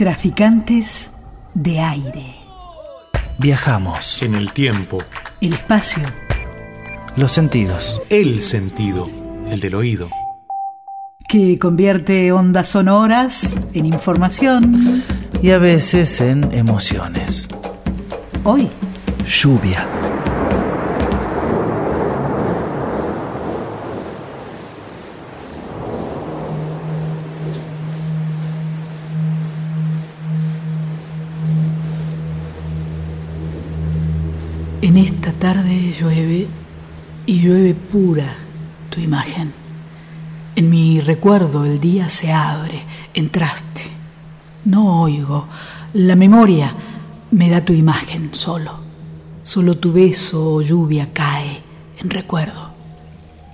Traficantes de aire. Viajamos. En el tiempo. El espacio. Los sentidos. El sentido. El del oído. Que convierte ondas sonoras en información. Y a veces en emociones. Hoy. Lluvia. En esta tarde llueve y llueve pura tu imagen. En mi recuerdo el día se abre, entraste. No oigo, la memoria me da tu imagen solo. Solo tu beso o lluvia cae en recuerdo.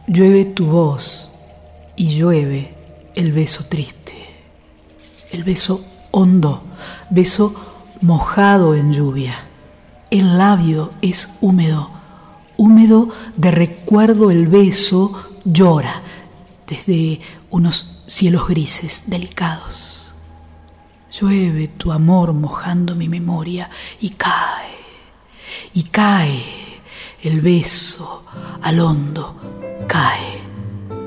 Llueve tu voz y llueve el beso triste. El beso hondo, beso mojado en lluvia el labio es húmedo, húmedo de recuerdo el beso llora desde unos cielos grises delicados. Llueve tu amor mojando mi memoria y cae, y cae el beso al hondo, cae,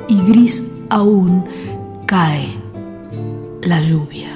y gris aún cae la lluvia.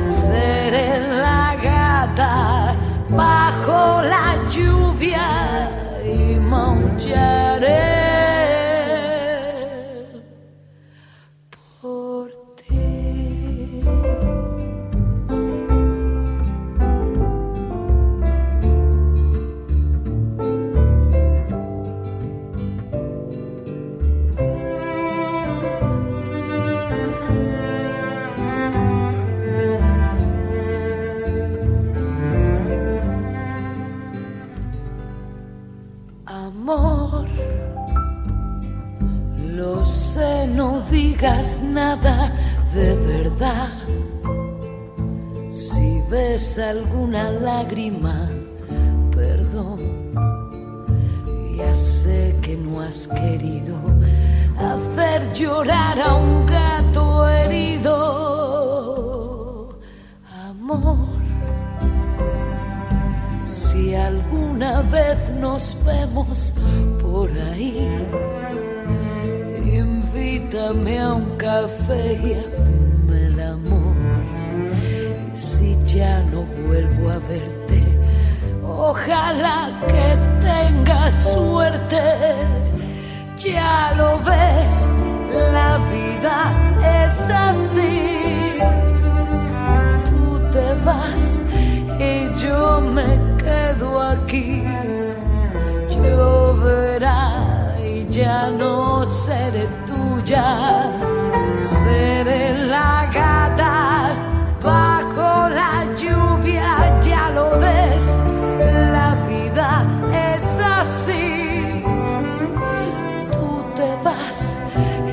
seré la gata bajo la lluvia y maullaré. nada de verdad. Si ves alguna lágrima, perdón. Ya sé que no has querido hacer llorar a un gato herido. Amor, si alguna vez nos vemos por ahí invítame a un café y hazme el amor. Si ya no vuelvo a verte, ojalá que tengas suerte. Ya lo ves, la vida es así. Tú te vas y yo me quedo aquí. Lloverá y ya no seré seré la gata bajo la lluvia, ya lo ves, la vida es así. Tú te vas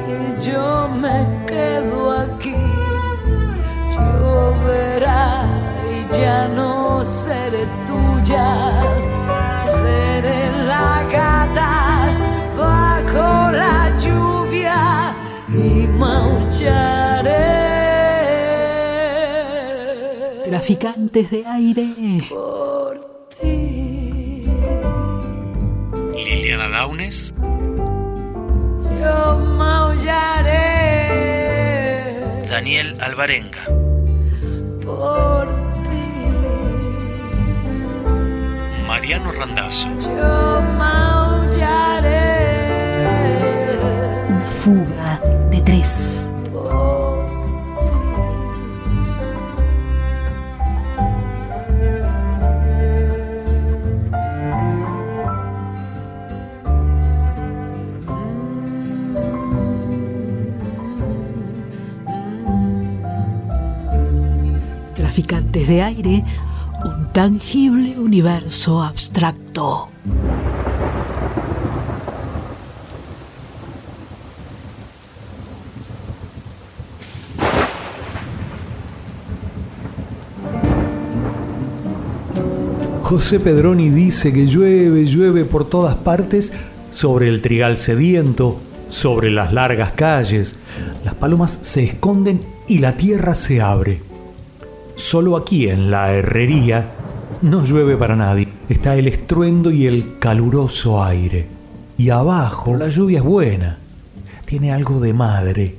y yo me quedo aquí. Lloverá y ya no seré tuya, traficantes de aire. por ti. Liliana Daunes, Yo maullaré Daniel Alvarenga. por ti. Mariano Randazzo, Yo maullaré Una fuga de tres. De aire, un tangible universo abstracto. José Pedroni dice que llueve, llueve por todas partes sobre el trigal sediento, sobre las largas calles. Las palomas se esconden y la tierra se abre. Solo aquí en la herrería no llueve para nadie. Está el estruendo y el caluroso aire. Y abajo la lluvia es buena. Tiene algo de madre.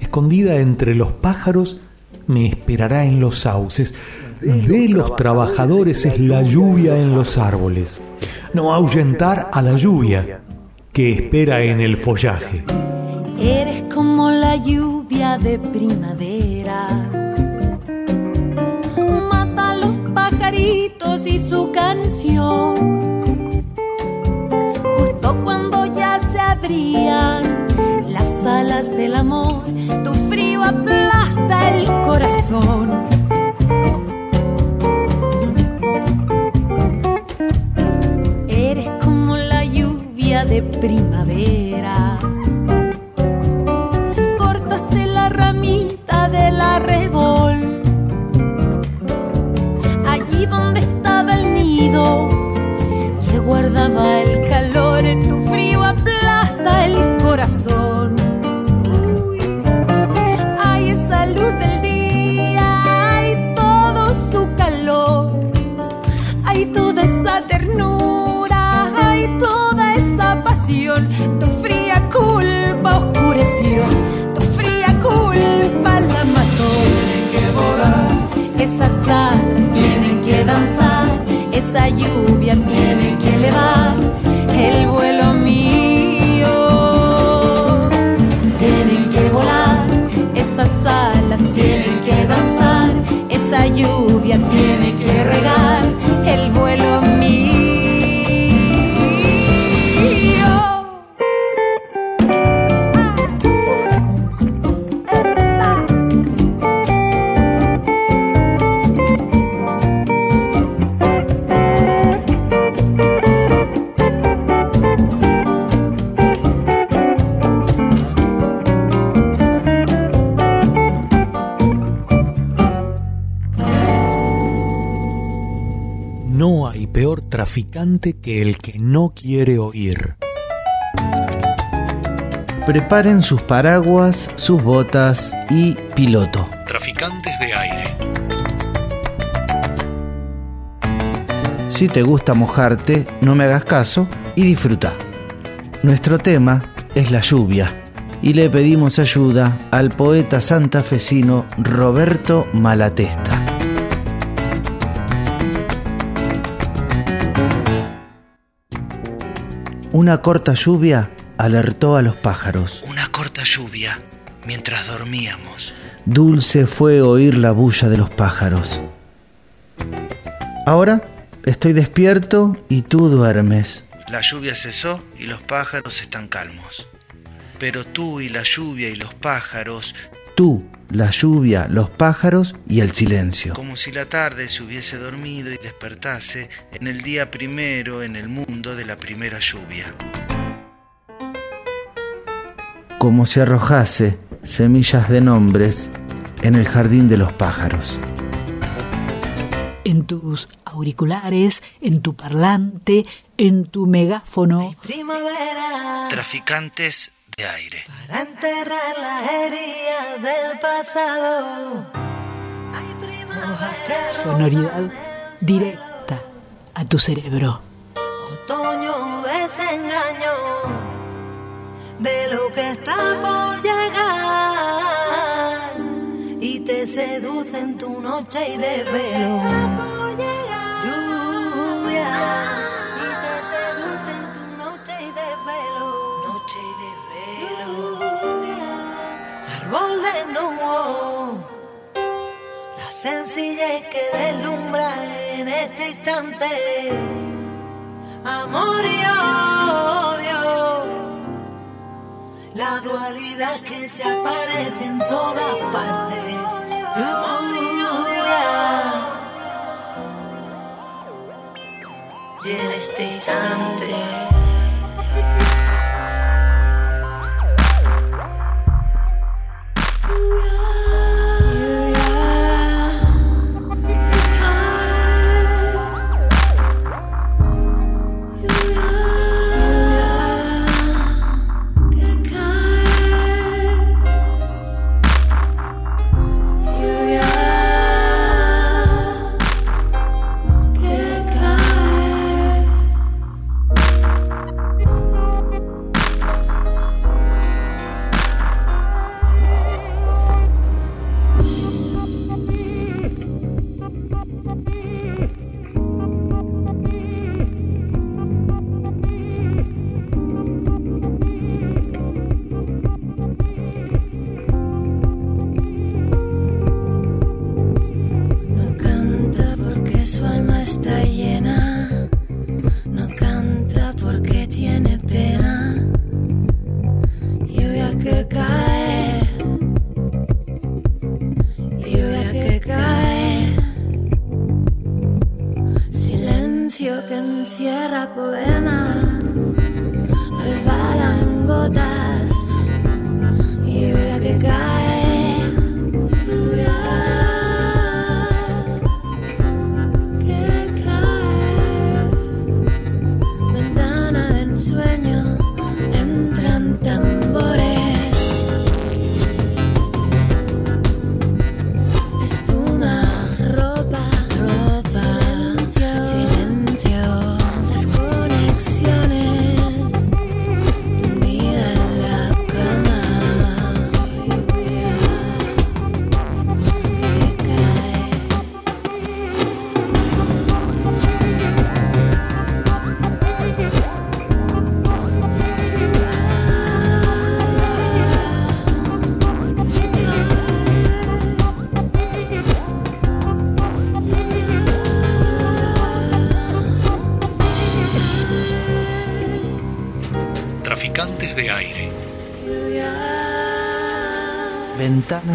Escondida entre los pájaros, me esperará en los sauces. De los trabajadores es la lluvia en los árboles. No ahuyentar a la lluvia que espera en el follaje. Eres como la lluvia de primavera. Pajaritos y su canción. Justo cuando ya se abrían las alas del amor, tu frío aplasta el corazón. Eres como la lluvia de primavera. Que el que no quiere oír. Preparen sus paraguas, sus botas y piloto. Traficantes de aire. Si te gusta mojarte, no me hagas caso y disfruta. Nuestro tema es la lluvia y le pedimos ayuda al poeta santafesino Roberto Malatesta. Una corta lluvia alertó a los pájaros. Una corta lluvia mientras dormíamos. Dulce fue oír la bulla de los pájaros. Ahora estoy despierto y tú duermes. La lluvia cesó y los pájaros están calmos. Pero tú y la lluvia y los pájaros, tú, la lluvia, los pájaros y el silencio. Como si la tarde se hubiese dormido y despertase en el día primero en el mundo de la primera lluvia. Como si arrojase semillas de nombres en el jardín de los pájaros. En tus auriculares, en tu parlante, en tu megáfono. Primavera Traficantes de aire. para enterrar las heridas del pasado. Ay, primavera. Sonoridad directa a tu cerebro. Otoño desengaño de lo que está por llegar y te seduce en tu noche y de velo. Lluvia de. La sencillez que deslumbra en este instante amor y odio. La dualidad que se aparece en todas partes. Amor y odio. Y en este instante.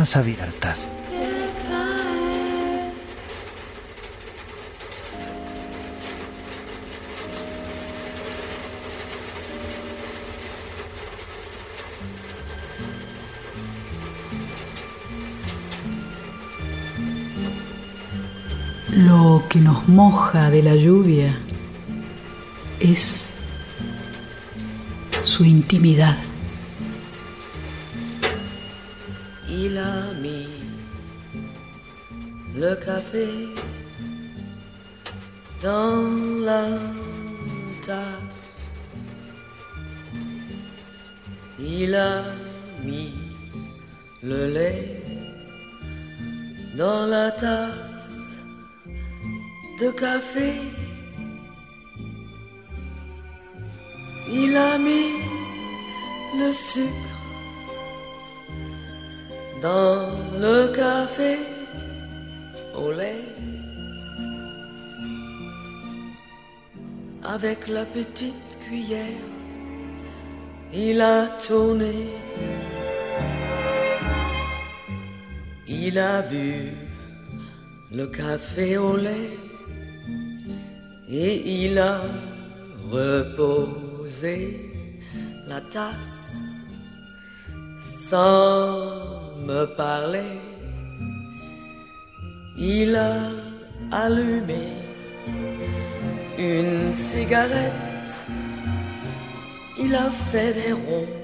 Abiertas. Lo que nos moja de la lluvia es su intimidad. Café au lait avec la petite cuillère il a tourné il a bu le café au lait et il a reposé la tasse sans me parler. Il a allumé une cigarette. Il a fait des ronds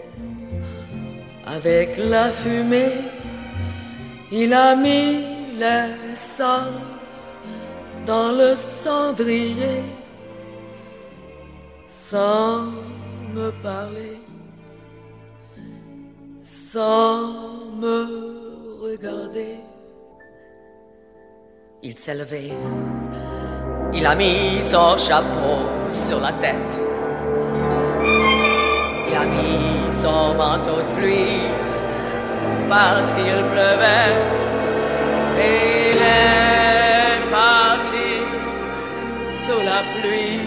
avec la fumée. Il a mis les sabres dans le cendrier sans me parler, sans me regarder. Il s'est levé, il a mis son chapeau sur la tête, il a mis son manteau de pluie parce qu'il pleuvait. Et il est parti sous la pluie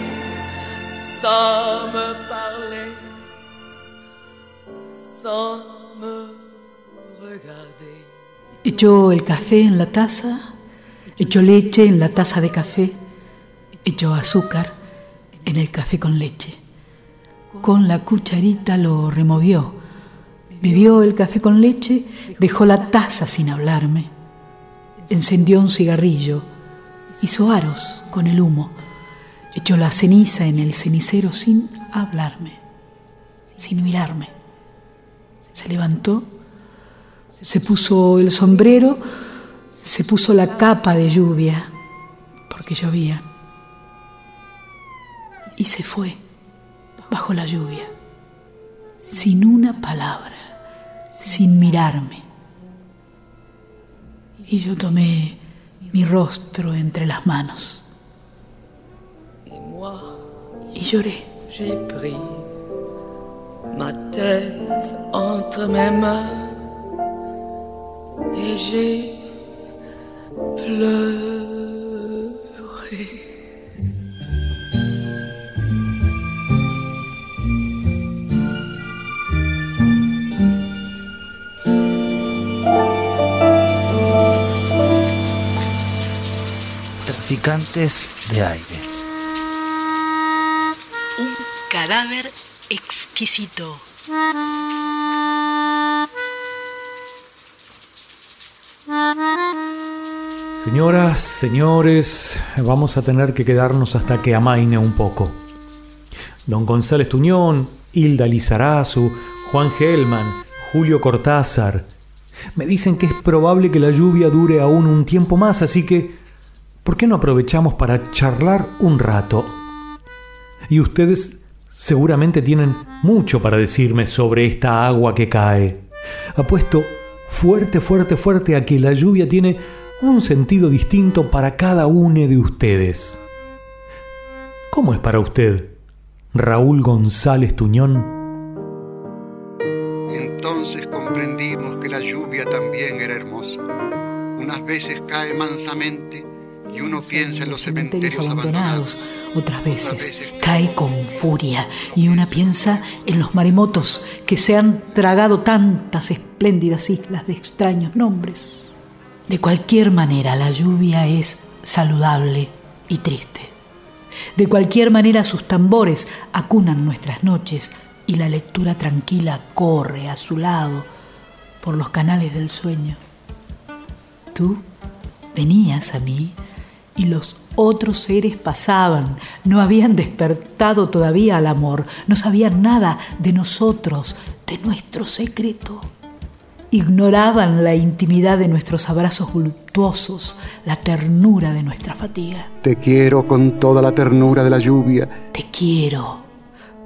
sans me parler, sans me regarder. Echó el café en la taza, echó leche en la taza de café, echó azúcar en el café con leche. Con la cucharita lo removió, bebió el café con leche, dejó la taza sin hablarme, encendió un cigarrillo, hizo aros con el humo, echó la ceniza en el cenicero sin hablarme, sin mirarme. Se levantó, se puso el sombrero, se puso la capa de lluvia, porque llovía, y se fue bajo la lluvia, sin una palabra, sin mirarme. Y yo tomé mi rostro entre las manos y lloré. j'ai pris ma tête entre mes mains et j'ai Traficantes de aire. Un cadáver exquisito. Señoras, señores, vamos a tener que quedarnos hasta que amaine un poco. Don González Tuñón, Hilda Lizarazu, Juan Gelman, Julio Cortázar. Me dicen que es probable que la lluvia dure aún un tiempo más, así que, ¿por qué no aprovechamos para charlar un rato? Y ustedes seguramente tienen mucho para decirme sobre esta agua que cae. Apuesto fuerte, fuerte, fuerte a que la lluvia tiene un sentido distinto para cada uno de ustedes. ¿Cómo es para usted, Raúl González Tuñón? Entonces comprendimos que la lluvia también era hermosa. Unas veces cae mansamente y uno piensa en los cementerios abandonados. Otras veces cae con furia y una piensa en los maremotos que se han tragado tantas espléndidas islas de extraños nombres. De cualquier manera, la lluvia es saludable y triste. De cualquier manera, sus tambores acunan nuestras noches y la lectura tranquila corre a su lado por los canales del sueño. Tú venías a mí y los otros seres pasaban, no habían despertado todavía al amor, no sabían nada de nosotros, de nuestro secreto. Ignoraban la intimidad de nuestros abrazos voluptuosos, la ternura de nuestra fatiga. Te quiero con toda la ternura de la lluvia. Te quiero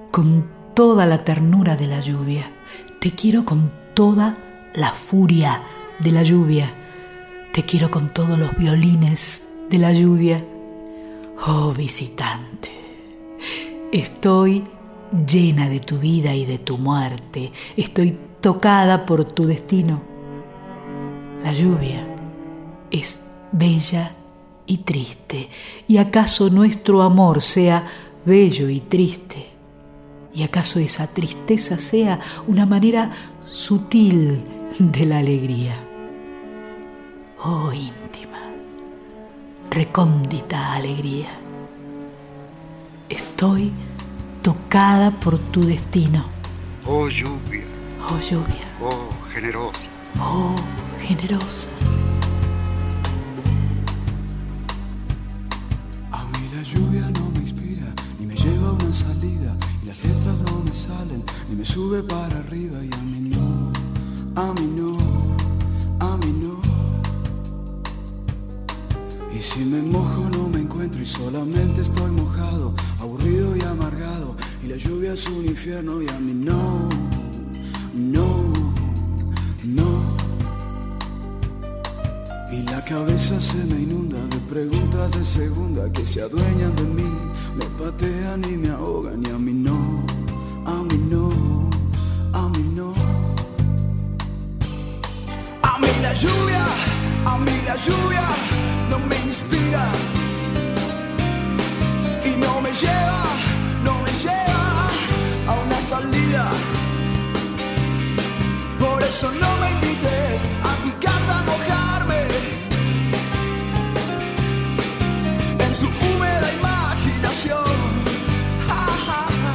con toda la ternura de la lluvia. Te quiero con toda la furia de la lluvia. Te quiero con todos los violines de la lluvia. Oh visitante, estoy llena de tu vida y de tu muerte. Estoy tocada por tu destino. La lluvia es bella y triste. ¿Y acaso nuestro amor sea bello y triste? ¿Y acaso esa tristeza sea una manera sutil de la alegría? Oh íntima, recóndita alegría. Estoy tocada por tu destino. Oh lluvia, Oh lluvia, oh generosa. oh generosa. A mí la lluvia no me inspira, ni me lleva a una salida, y las letras no me salen, ni me sube para arriba, y a mí no, a mí no, a mí no. Y si me mojo no me encuentro y solamente estoy mojado, aburrido y amargado. Y la lluvia es un infierno y a mí no, no, no. Y la cabeza se me inunda de preguntas de segunda que se adueñan de mí, me patean y me ahogan y a mí no, a mí no, a mí no. A mí la lluvia, a mí la lluvia no me inspira y no me lleva, no me lleva a una salida. Por eso no me invites a tu casa a mojarme en tu húmeda imaginación. Ja, ja, ja.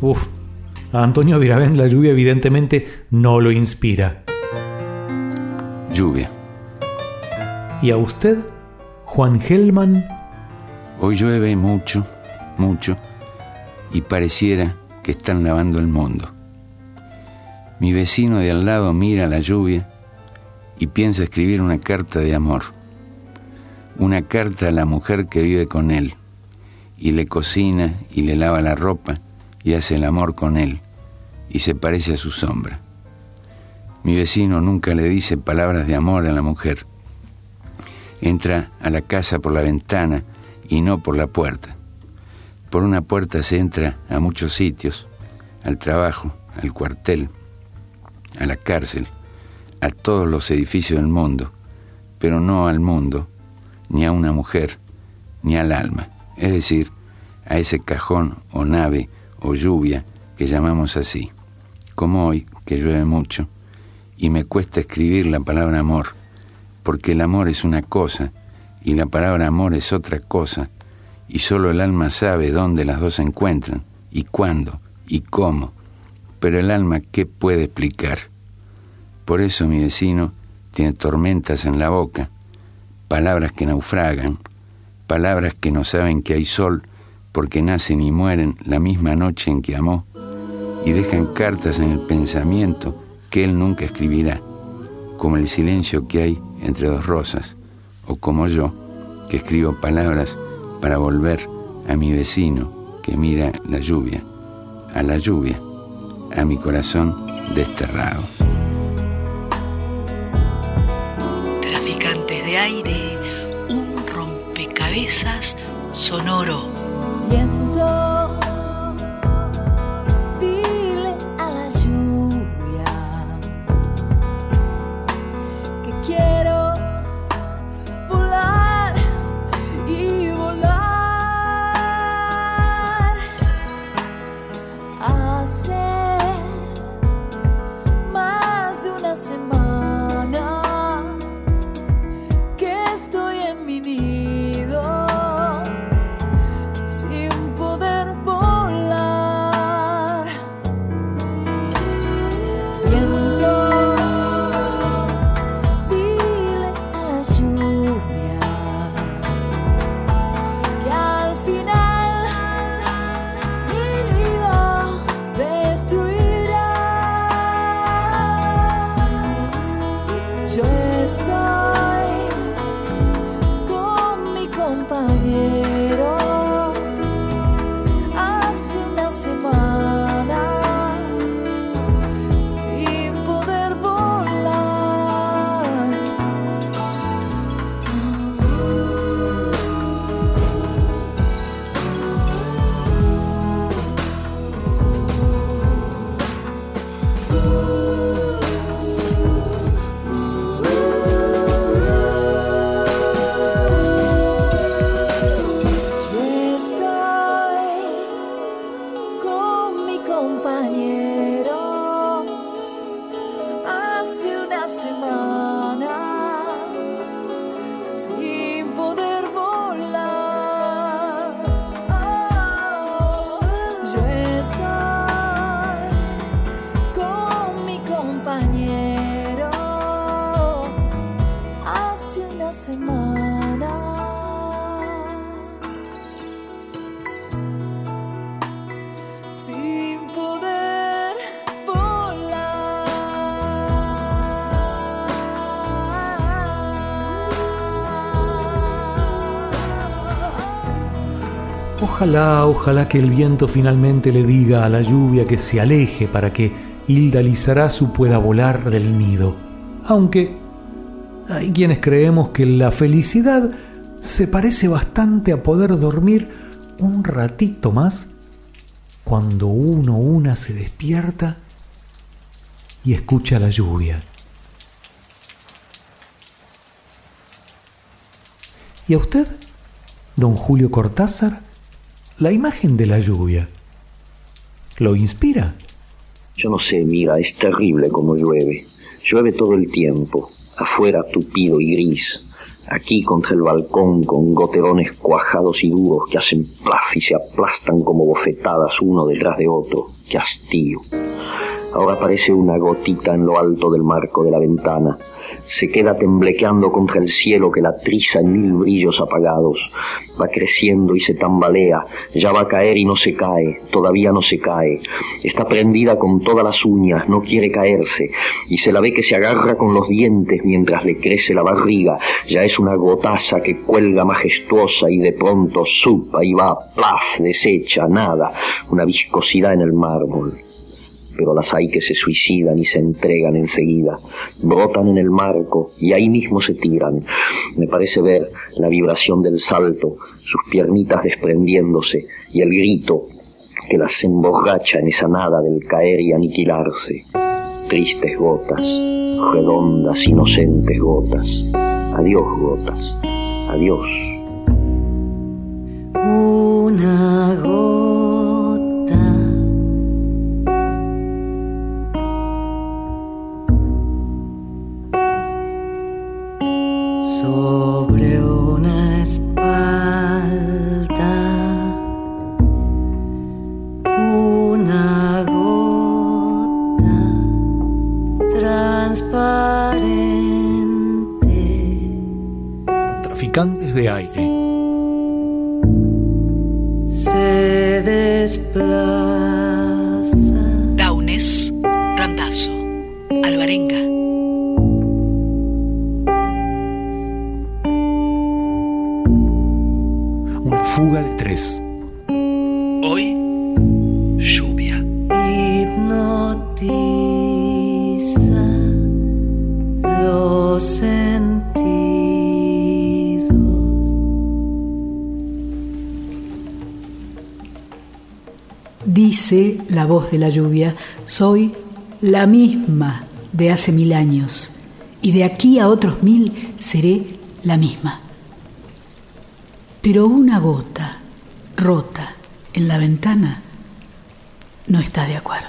Uf, a Antonio Viravén la lluvia evidentemente no lo inspira. Lluvia. ¿Y a usted, Juan Gelman? Hoy llueve mucho, mucho, y pareciera que están lavando el mundo. Mi vecino de al lado mira la lluvia y piensa escribir una carta de amor. Una carta a la mujer que vive con él, y le cocina y le lava la ropa y hace el amor con él, y se parece a su sombra. Mi vecino nunca le dice palabras de amor a la mujer. Entra a la casa por la ventana y no por la puerta. Por una puerta se entra a muchos sitios, al trabajo, al cuartel, a la cárcel, a todos los edificios del mundo, pero no al mundo, ni a una mujer, ni al alma, es decir, a ese cajón o nave o lluvia que llamamos así, como hoy, que llueve mucho, y me cuesta escribir la palabra amor, porque el amor es una cosa y la palabra amor es otra cosa, y solo el alma sabe dónde las dos se encuentran, y cuándo, y cómo, pero el alma qué puede explicar. Por eso mi vecino tiene tormentas en la boca, palabras que naufragan, palabras que no saben que hay sol porque nacen y mueren la misma noche en que amó, y dejan cartas en el pensamiento que él nunca escribirá, como el silencio que hay entre dos rosas, o como yo, que escribo palabras para volver a mi vecino que mira la lluvia, a la lluvia, a mi corazón desterrado. Traficantes de aire, un rompecabezas sonoro. Viento, Ojalá, ojalá que el viento finalmente le diga a la lluvia que se aleje para que Hilda Lizarazu pueda volar del nido. Aunque hay quienes creemos que la felicidad se parece bastante a poder dormir un ratito más cuando uno una se despierta y escucha la lluvia. ¿Y a usted, don Julio Cortázar, la imagen de la lluvia lo inspira? Yo no sé, mira, es terrible como llueve. Llueve todo el tiempo, afuera tupido y gris, aquí contra el balcón con goterones cuajados y duros que hacen plaf y se aplastan como bofetadas uno detrás de otro. ¡Qué hastío! Ahora parece una gotita en lo alto del marco de la ventana. Se queda temblequeando contra el cielo que la triza en mil brillos apagados. Va creciendo y se tambalea. Ya va a caer y no se cae. Todavía no se cae. Está prendida con todas las uñas. No quiere caerse. Y se la ve que se agarra con los dientes mientras le crece la barriga. Ya es una gotaza que cuelga majestuosa y de pronto supa y va, plaf, desecha, nada. Una viscosidad en el mármol pero las hay que se suicidan y se entregan enseguida, brotan en el marco y ahí mismo se tiran. Me parece ver la vibración del salto, sus piernitas desprendiéndose y el grito que las emborracha en esa nada del caer y aniquilarse. Tristes gotas, redondas, inocentes gotas. Adiós gotas, adiós. De la lluvia, soy la misma de hace mil años y de aquí a otros mil seré la misma. Pero una gota rota en la ventana no está de acuerdo.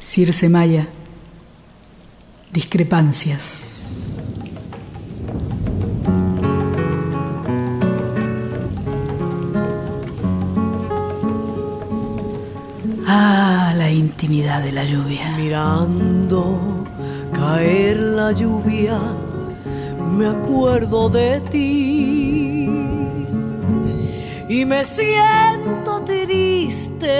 Circe Maya, discrepancias. De la lluvia. Mirando caer la lluvia, me acuerdo de ti y me siento triste.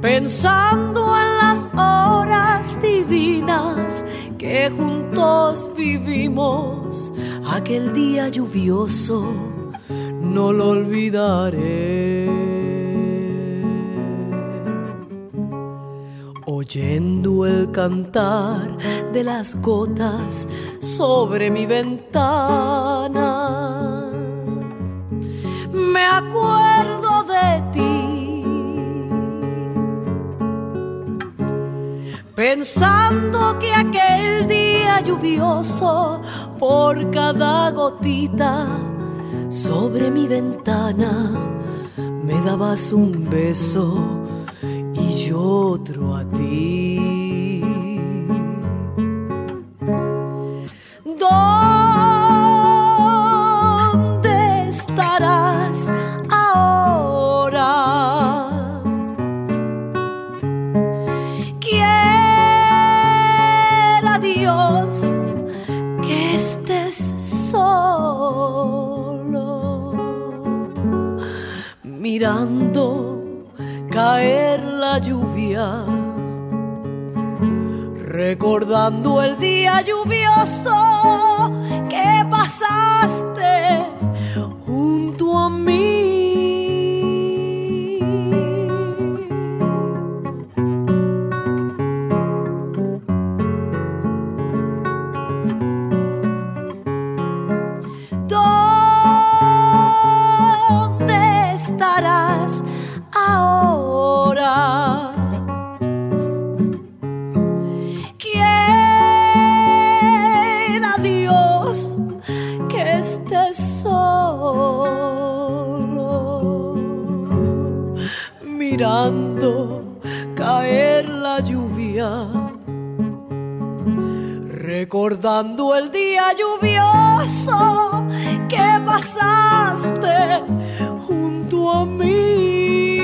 Pensando en las horas divinas que juntos vivimos aquel día lluvioso no lo olvidaré. Oyendo el cantar de las gotas sobre mi ventana, me acuerdo de ti. Pensando que aquel día lluvioso, por cada gotita, sobre mi ventana me dabas un beso otro a ti. ¿Dónde estarás ahora? Quiera Dios que estés solo, mirando caer recordando el día lluvioso que pasaste junto a mí. ¿Dónde estarás recordando el día lluvioso que pasaste junto a mí.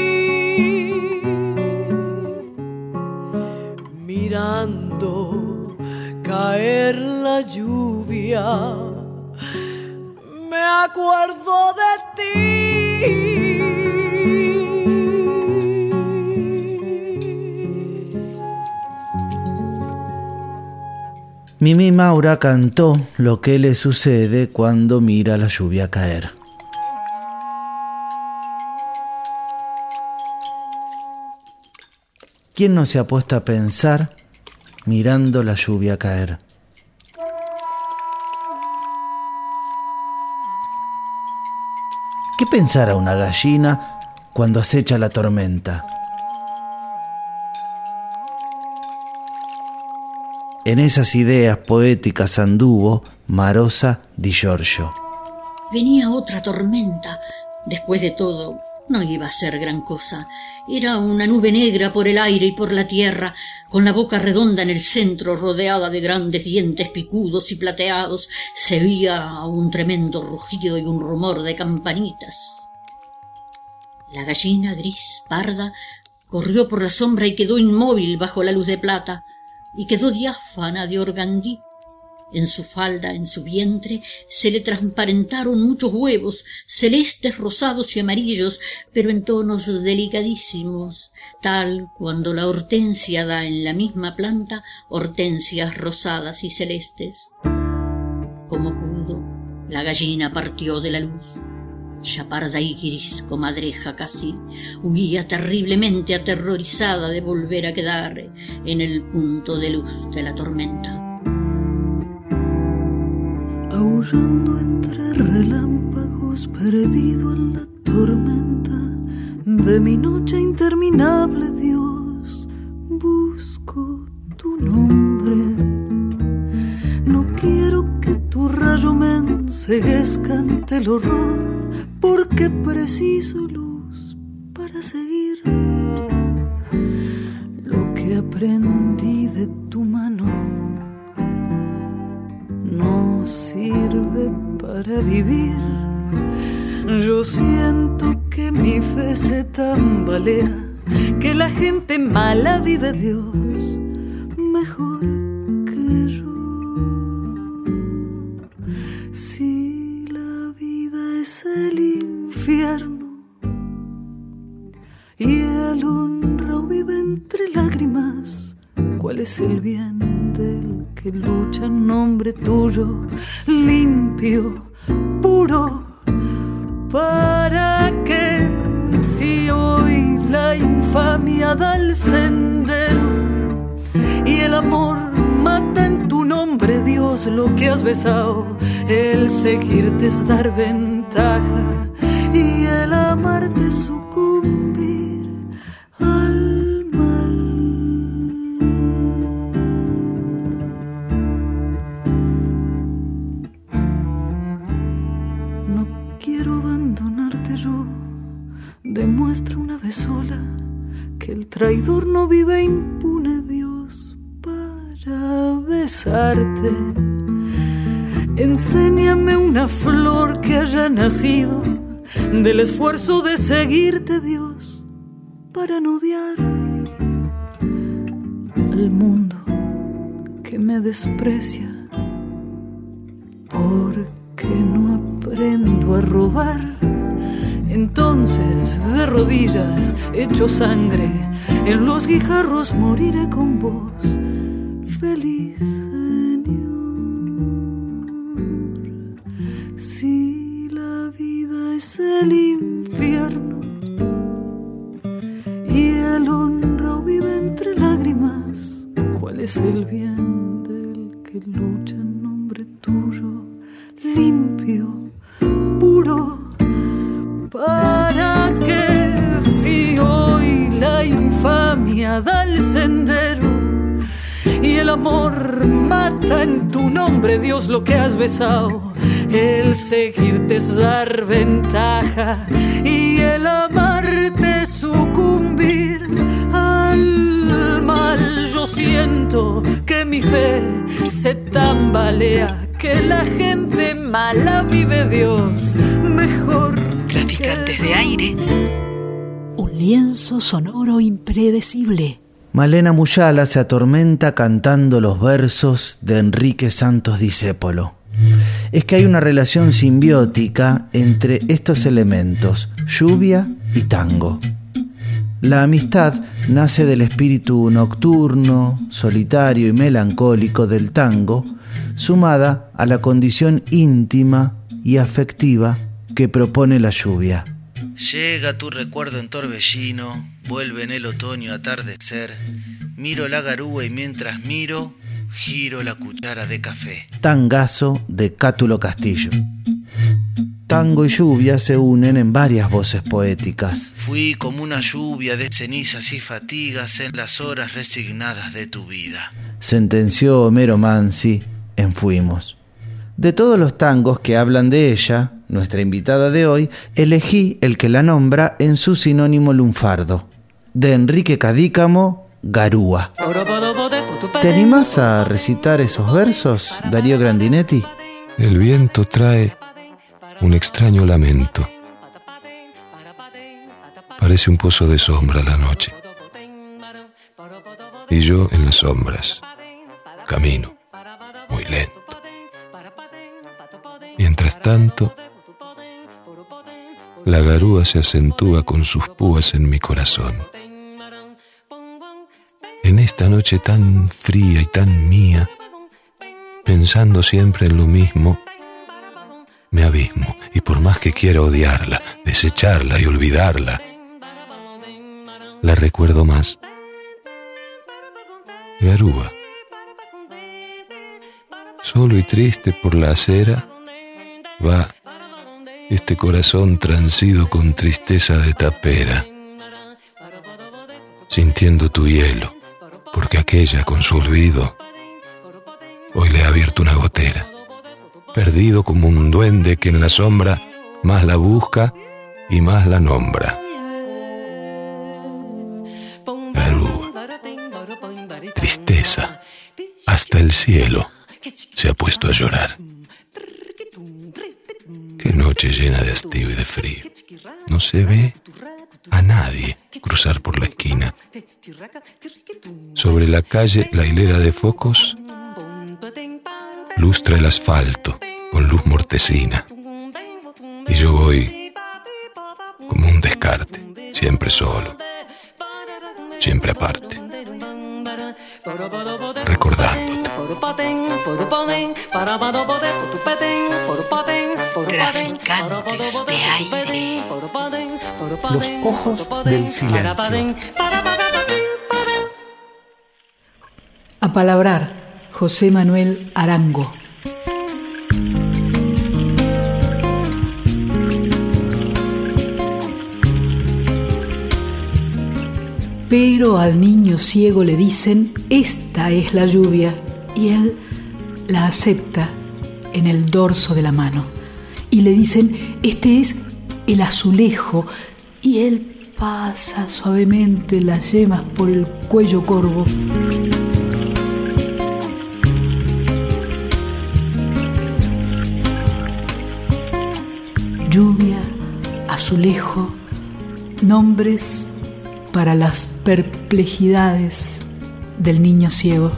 Mirando caer la lluvia, me acuerdo de ti. Mimi Maura cantó lo que le sucede cuando mira la lluvia caer. ¿Quién no se ha puesto a pensar mirando la lluvia caer? ¿Qué pensará una gallina cuando acecha la tormenta? En esas ideas poéticas anduvo Marosa di Giorgio. Venía otra tormenta. Después de todo, no iba a ser gran cosa. Era una nube negra por el aire y por la tierra, con la boca redonda en el centro, rodeada de grandes dientes picudos y plateados, se oía un tremendo rugido y un rumor de campanitas. La gallina gris, parda, corrió por la sombra y quedó inmóvil bajo la luz de plata, y quedó diáfana de organdí. En su falda, en su vientre, se le transparentaron muchos huevos, celestes, rosados y amarillos, pero en tonos delicadísimos, tal cuando la hortensia da en la misma planta hortensias rosadas y celestes. Como pudo, la gallina partió de la luz. Chaparda y gris, comadreja casi, huía terriblemente aterrorizada de volver a quedar en el punto de luz de la tormenta. aullando entre relámpagos, perdido en la tormenta de mi noche interminable, Dios, busco tu nombre. No quiero que tu rayo me enceguezca ante el horror, porque preciso luz para seguir lo que aprendí de tu mano no sirve para vivir. Yo siento que mi fe se tambalea, que la gente mala vive Dios mejor que yo. Vida es el infierno y el honra vive entre lágrimas, ¿cuál es el bien del que lucha en nombre tuyo, limpio, puro? ¿Para qué si hoy la infamia da el sendero y el amor mata en tu nombre, Dios, lo que has besado? El seguirte es dar y el amarte sucumbir al mal. No quiero abandonarte yo. Demuestra una vez sola que el traidor no vive impune, Dios, para besarte. Enséñame una flor nacido del esfuerzo de seguirte, Dios, para no odiar al mundo que me desprecia. Porque no aprendo a robar. Entonces, de rodillas, hecho sangre, en los guijarros moriré con vos, feliz, es el infierno y el honro vive entre lágrimas, ¿cuál es el bien del que lucha en nombre tuyo, limpio, puro? ¿Para que si hoy la infamia da el sendero y el amor mata en tu nombre, Dios, lo que has besado? El seguirte es dar ventaja y el amarte sucumbir al mal. Yo siento que mi fe se tambalea, que la gente mala vive Dios mejor. Traficantes de aire. Un lienzo sonoro impredecible. Malena Muyala se atormenta cantando los versos de Enrique Santos Discépolo. Es que hay una relación simbiótica entre estos elementos, lluvia y tango. La amistad nace del espíritu nocturno, solitario y melancólico del tango, sumada a la condición íntima y afectiva que propone la lluvia. Llega tu recuerdo en torbellino, vuelve en el otoño atardecer, miro la garúa y mientras miro, giro la cuchara de café. Tangazo de Cátulo Castillo. Tango y lluvia se unen en varias voces poéticas. Fui como una lluvia de cenizas y fatigas en las horas resignadas de tu vida. Sentenció Homero Mansi en Fuimos. De todos los tangos que hablan de ella, nuestra invitada de hoy, elegí el que la nombra en su sinónimo lunfardo. De Enrique Cadícamo, Garúa. ¿Te animás a recitar esos versos, Darío Grandinetti? El viento trae un extraño lamento. Parece un pozo de sombra la noche. Y yo en las sombras camino muy lento. Mientras tanto, la garúa se acentúa con sus púas en mi corazón. En esta noche tan fría y tan mía, pensando siempre en lo mismo, me abismo y por más que quiera odiarla, desecharla y olvidarla, la recuerdo más. Garúa, solo y triste por la acera, va este corazón transido con tristeza de tapera, sintiendo tu hielo, porque aquella con su olvido hoy le ha abierto una gotera, perdido como un duende que en la sombra más la busca y más la nombra. Garúa, tristeza, hasta el cielo se ha puesto a llorar. Qué noche llena de hastío y de frío. No se ve a nadie cruzar por la esquina. Sobre la calle, la hilera de focos lustra el asfalto con luz mortecina. Y yo voy como un descarte, siempre solo, siempre aparte, recordándote. Traficantes de aire. Los ojos del silencio. A palabrar, José Manuel Arango. Pero al niño ciego le dicen, esta es la lluvia, y él la acepta en el dorso de la mano. Y le dicen, este es el azulejo, y él pasa suavemente las yemas por el cuello corvo. Lluvia, azulejo, nombres para las perplejidades del niño ciego.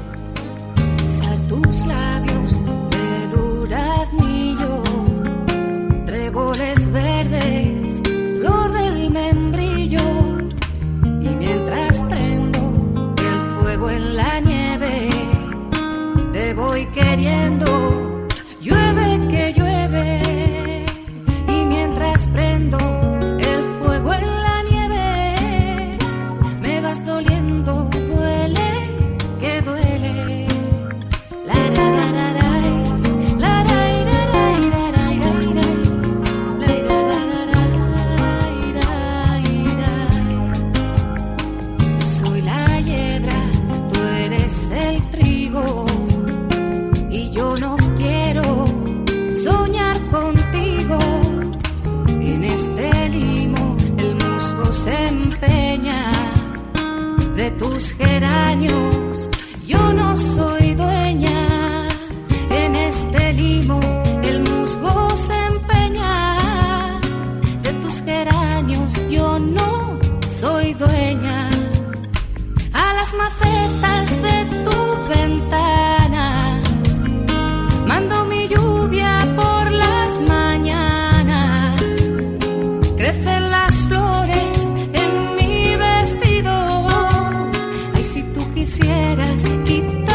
내가 생기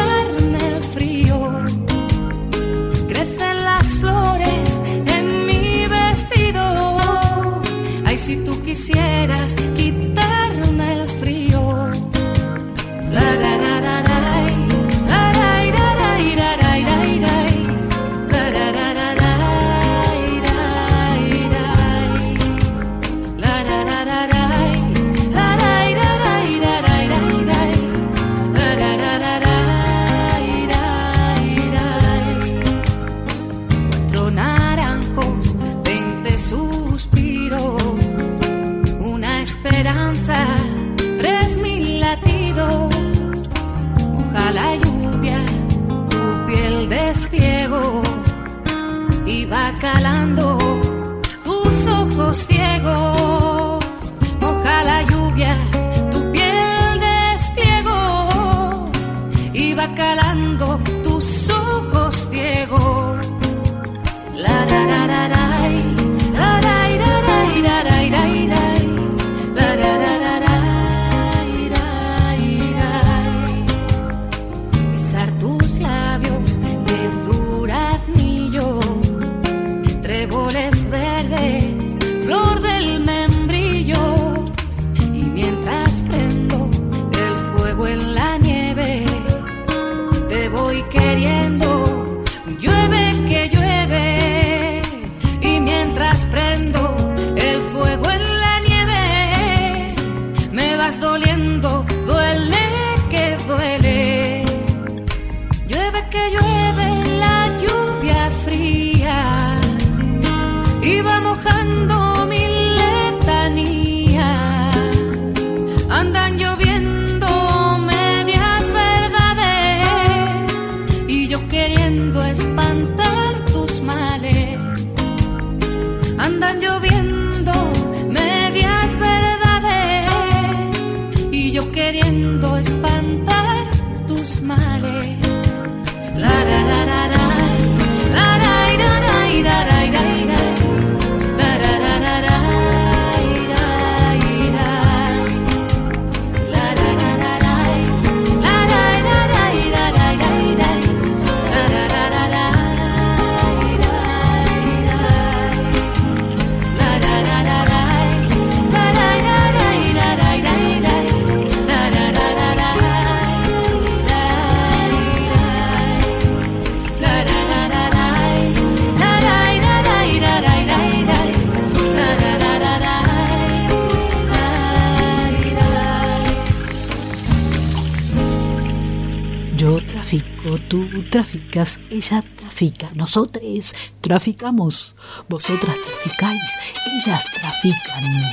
Tú traficas, ella trafica, nosotros traficamos, vosotras traficáis, ellas trafican.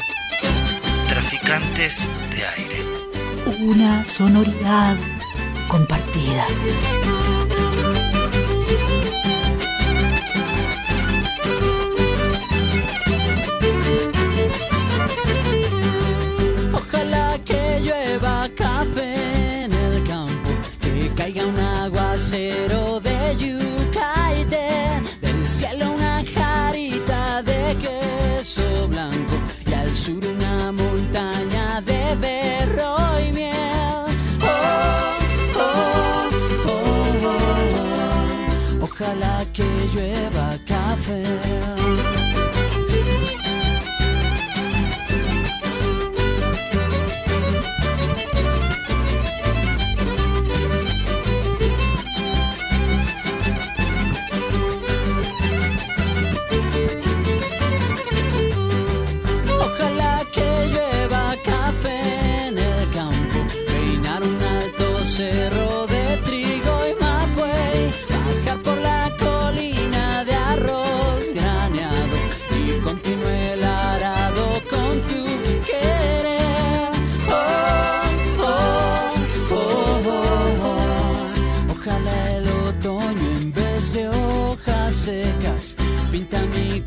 Traficantes de aire. Una sonoridad compartida. Ojalá que llueva café en el campo, que caiga una trasero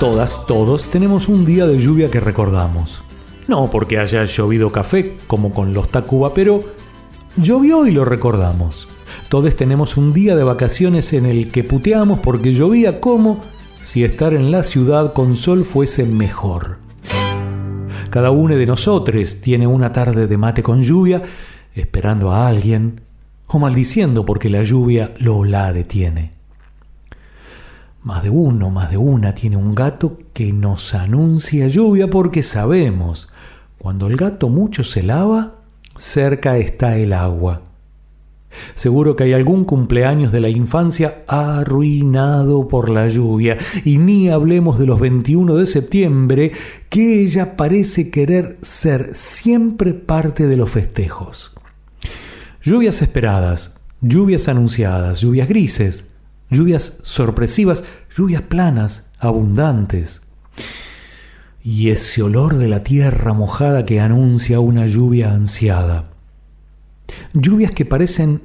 Todas, todos tenemos un día de lluvia que recordamos. No porque haya llovido café como con los Tacuba, pero llovió y lo recordamos. Todos tenemos un día de vacaciones en el que puteamos porque llovía como si estar en la ciudad con sol fuese mejor. Cada uno de nosotros tiene una tarde de mate con lluvia, esperando a alguien o maldiciendo porque la lluvia lo la detiene. Más de uno, más de una tiene un gato que nos anuncia lluvia porque sabemos, cuando el gato mucho se lava, cerca está el agua. Seguro que hay algún cumpleaños de la infancia arruinado por la lluvia, y ni hablemos de los 21 de septiembre, que ella parece querer ser siempre parte de los festejos. Lluvias esperadas, lluvias anunciadas, lluvias grises, lluvias sorpresivas, lluvias planas, abundantes. Y ese olor de la tierra mojada que anuncia una lluvia ansiada. Lluvias que parecen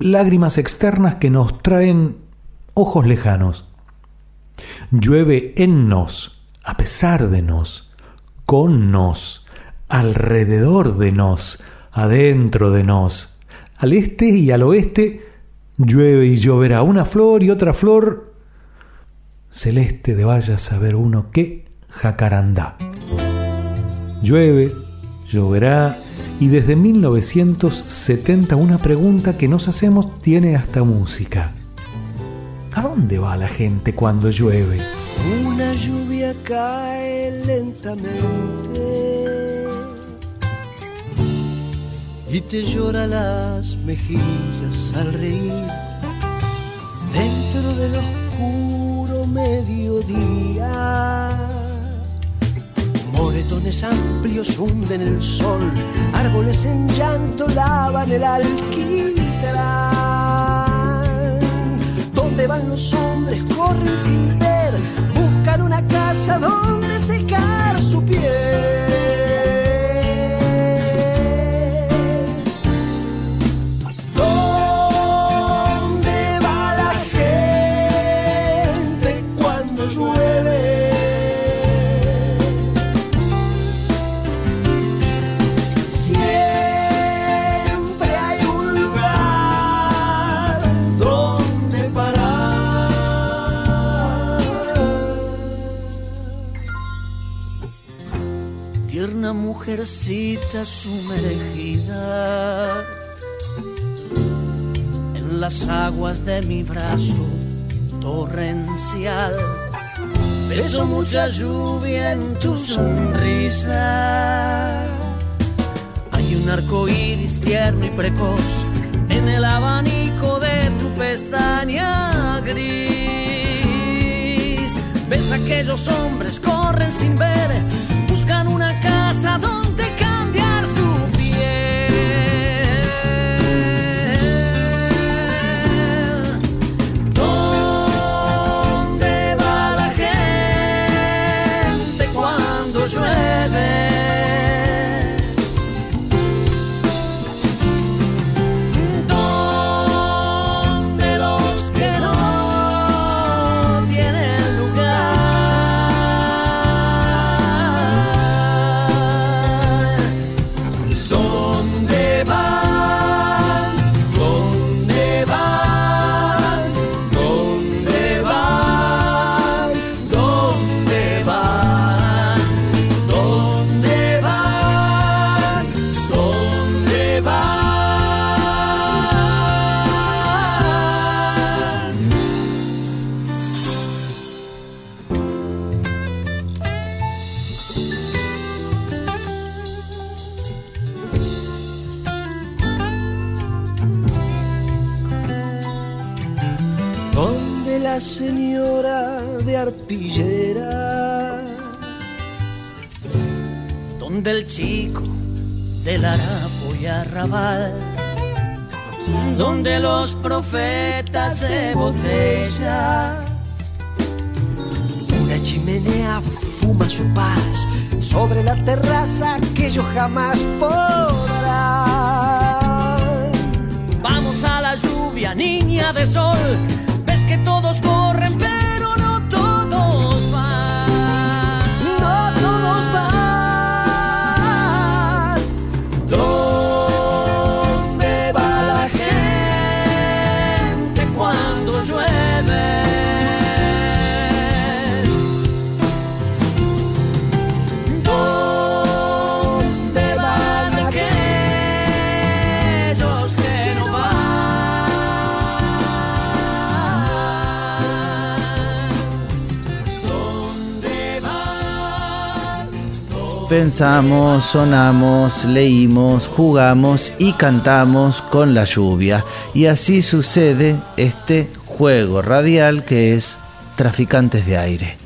lágrimas externas que nos traen ojos lejanos. Llueve en nos, a pesar de nos, con nos, alrededor de nos, adentro de nos, al este y al oeste, llueve y lloverá una flor y otra flor celeste de vaya a saber uno qué jacarandá. Llueve, lloverá y desde 1970 una pregunta que nos hacemos tiene hasta música. ¿A dónde va la gente cuando llueve? Una lluvia cae lentamente y te llora las mejillas al reír. Dentro del oscuro mediodía, moretones amplios hunden el sol, árboles en llanto lavan el alquitrán. ¿Dónde van los hombres? Corren sin ver, buscan una casa donde secar su piel. Mujercita sumergida en las aguas de mi brazo torrencial. Beso mucha lluvia en tu sonrisa. Hay un arco iris tierno y precoz en el abanico de tu pestaña gris. Ves aquellos hombres corren sin ver, una donde el chico del harapo y arrabal, donde los profetas de botella, una chimenea fuma su paz sobre la terraza que yo jamás podrá. Vamos a la lluvia, niña de sol. Ves que todos corren, Pensamos, sonamos, leímos, jugamos y cantamos con la lluvia. Y así sucede este juego radial que es Traficantes de Aire.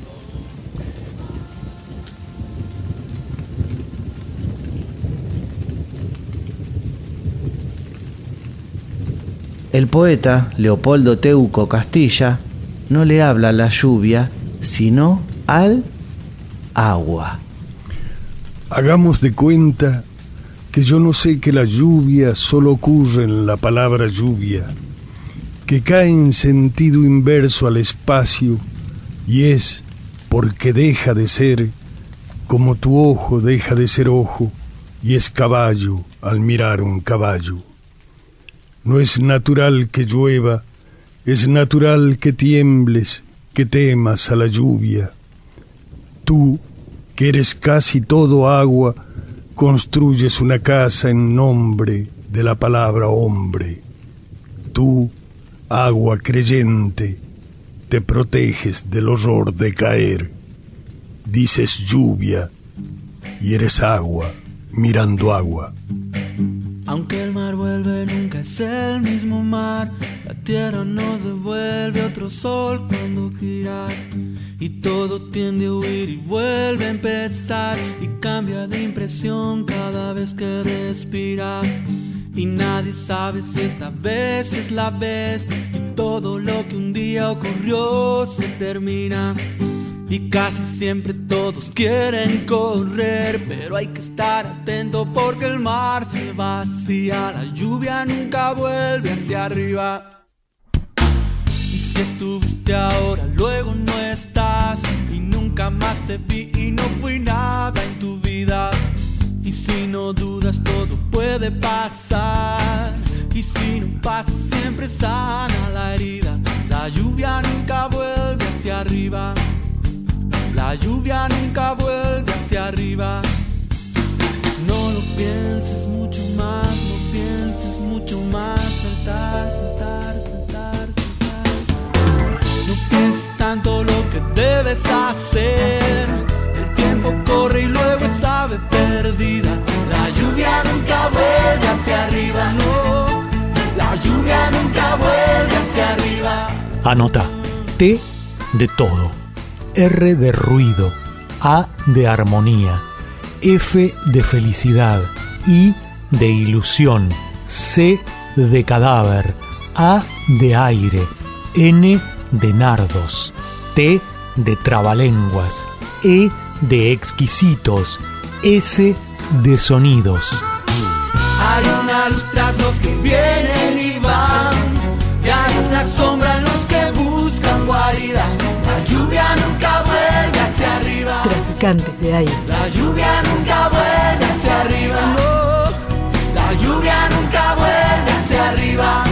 El poeta Leopoldo Teuco Castilla no le habla a la lluvia, sino al agua. Hagamos de cuenta que yo no sé que la lluvia solo ocurre en la palabra lluvia, que cae en sentido inverso al espacio y es porque deja de ser como tu ojo deja de ser ojo y es caballo al mirar un caballo. No es natural que llueva, es natural que tiembles, que temas a la lluvia. Tú, que eres casi todo agua, construyes una casa en nombre de la palabra hombre. Tú, agua creyente, te proteges del horror de caer. Dices lluvia y eres agua mirando agua. Aunque el mar vuelve, nunca es el mismo mar. Tierra nos devuelve otro sol cuando gira. Y todo tiende a huir y vuelve a empezar. Y cambia de impresión cada vez que respira. Y nadie sabe si esta vez es la vez. Y todo lo que un día ocurrió se termina. Y casi siempre todos quieren correr, pero hay que estar atento porque el mar se vacía, la lluvia nunca vuelve hacia arriba. Y si estuviste ahora, luego no estás, y nunca más te vi y no fui nada en tu vida. Y si no dudas, todo puede pasar. Y si no pasa, siempre sana la herida. La lluvia nunca vuelve hacia arriba. La lluvia nunca vuelve hacia arriba. No lo pienses mucho más, no pienses mucho más. Saltar, tanto lo que debes hacer. El tiempo corre y luego es ave perdida. La lluvia nunca vuelve hacia arriba, no. La lluvia nunca vuelve hacia arriba. Anota. T de todo. R de ruido. A de armonía. F de felicidad. I de ilusión. C de cadáver. A de aire. N de nardos. T de trabalenguas. E de exquisitos. S de sonidos. Hay una luz tras los que vienen y van. Y hay una sombra en los que buscan guarida. La lluvia nunca vuelve hacia arriba. Traficantes de aire. La lluvia nunca vuelve hacia arriba. No. La lluvia nunca vuelve hacia arriba.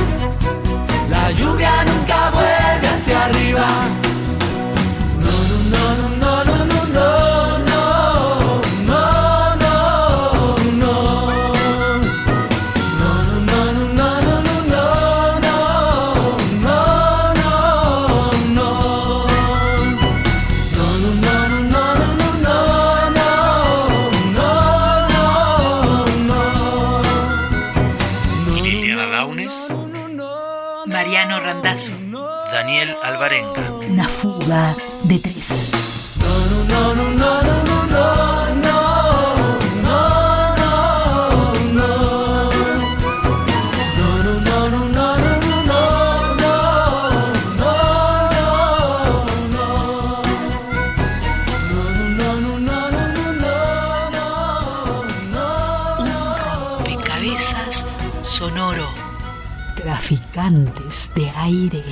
Alvarenga. Una fuga de tres. Rompecabezas sonoro. Traficantes de aire.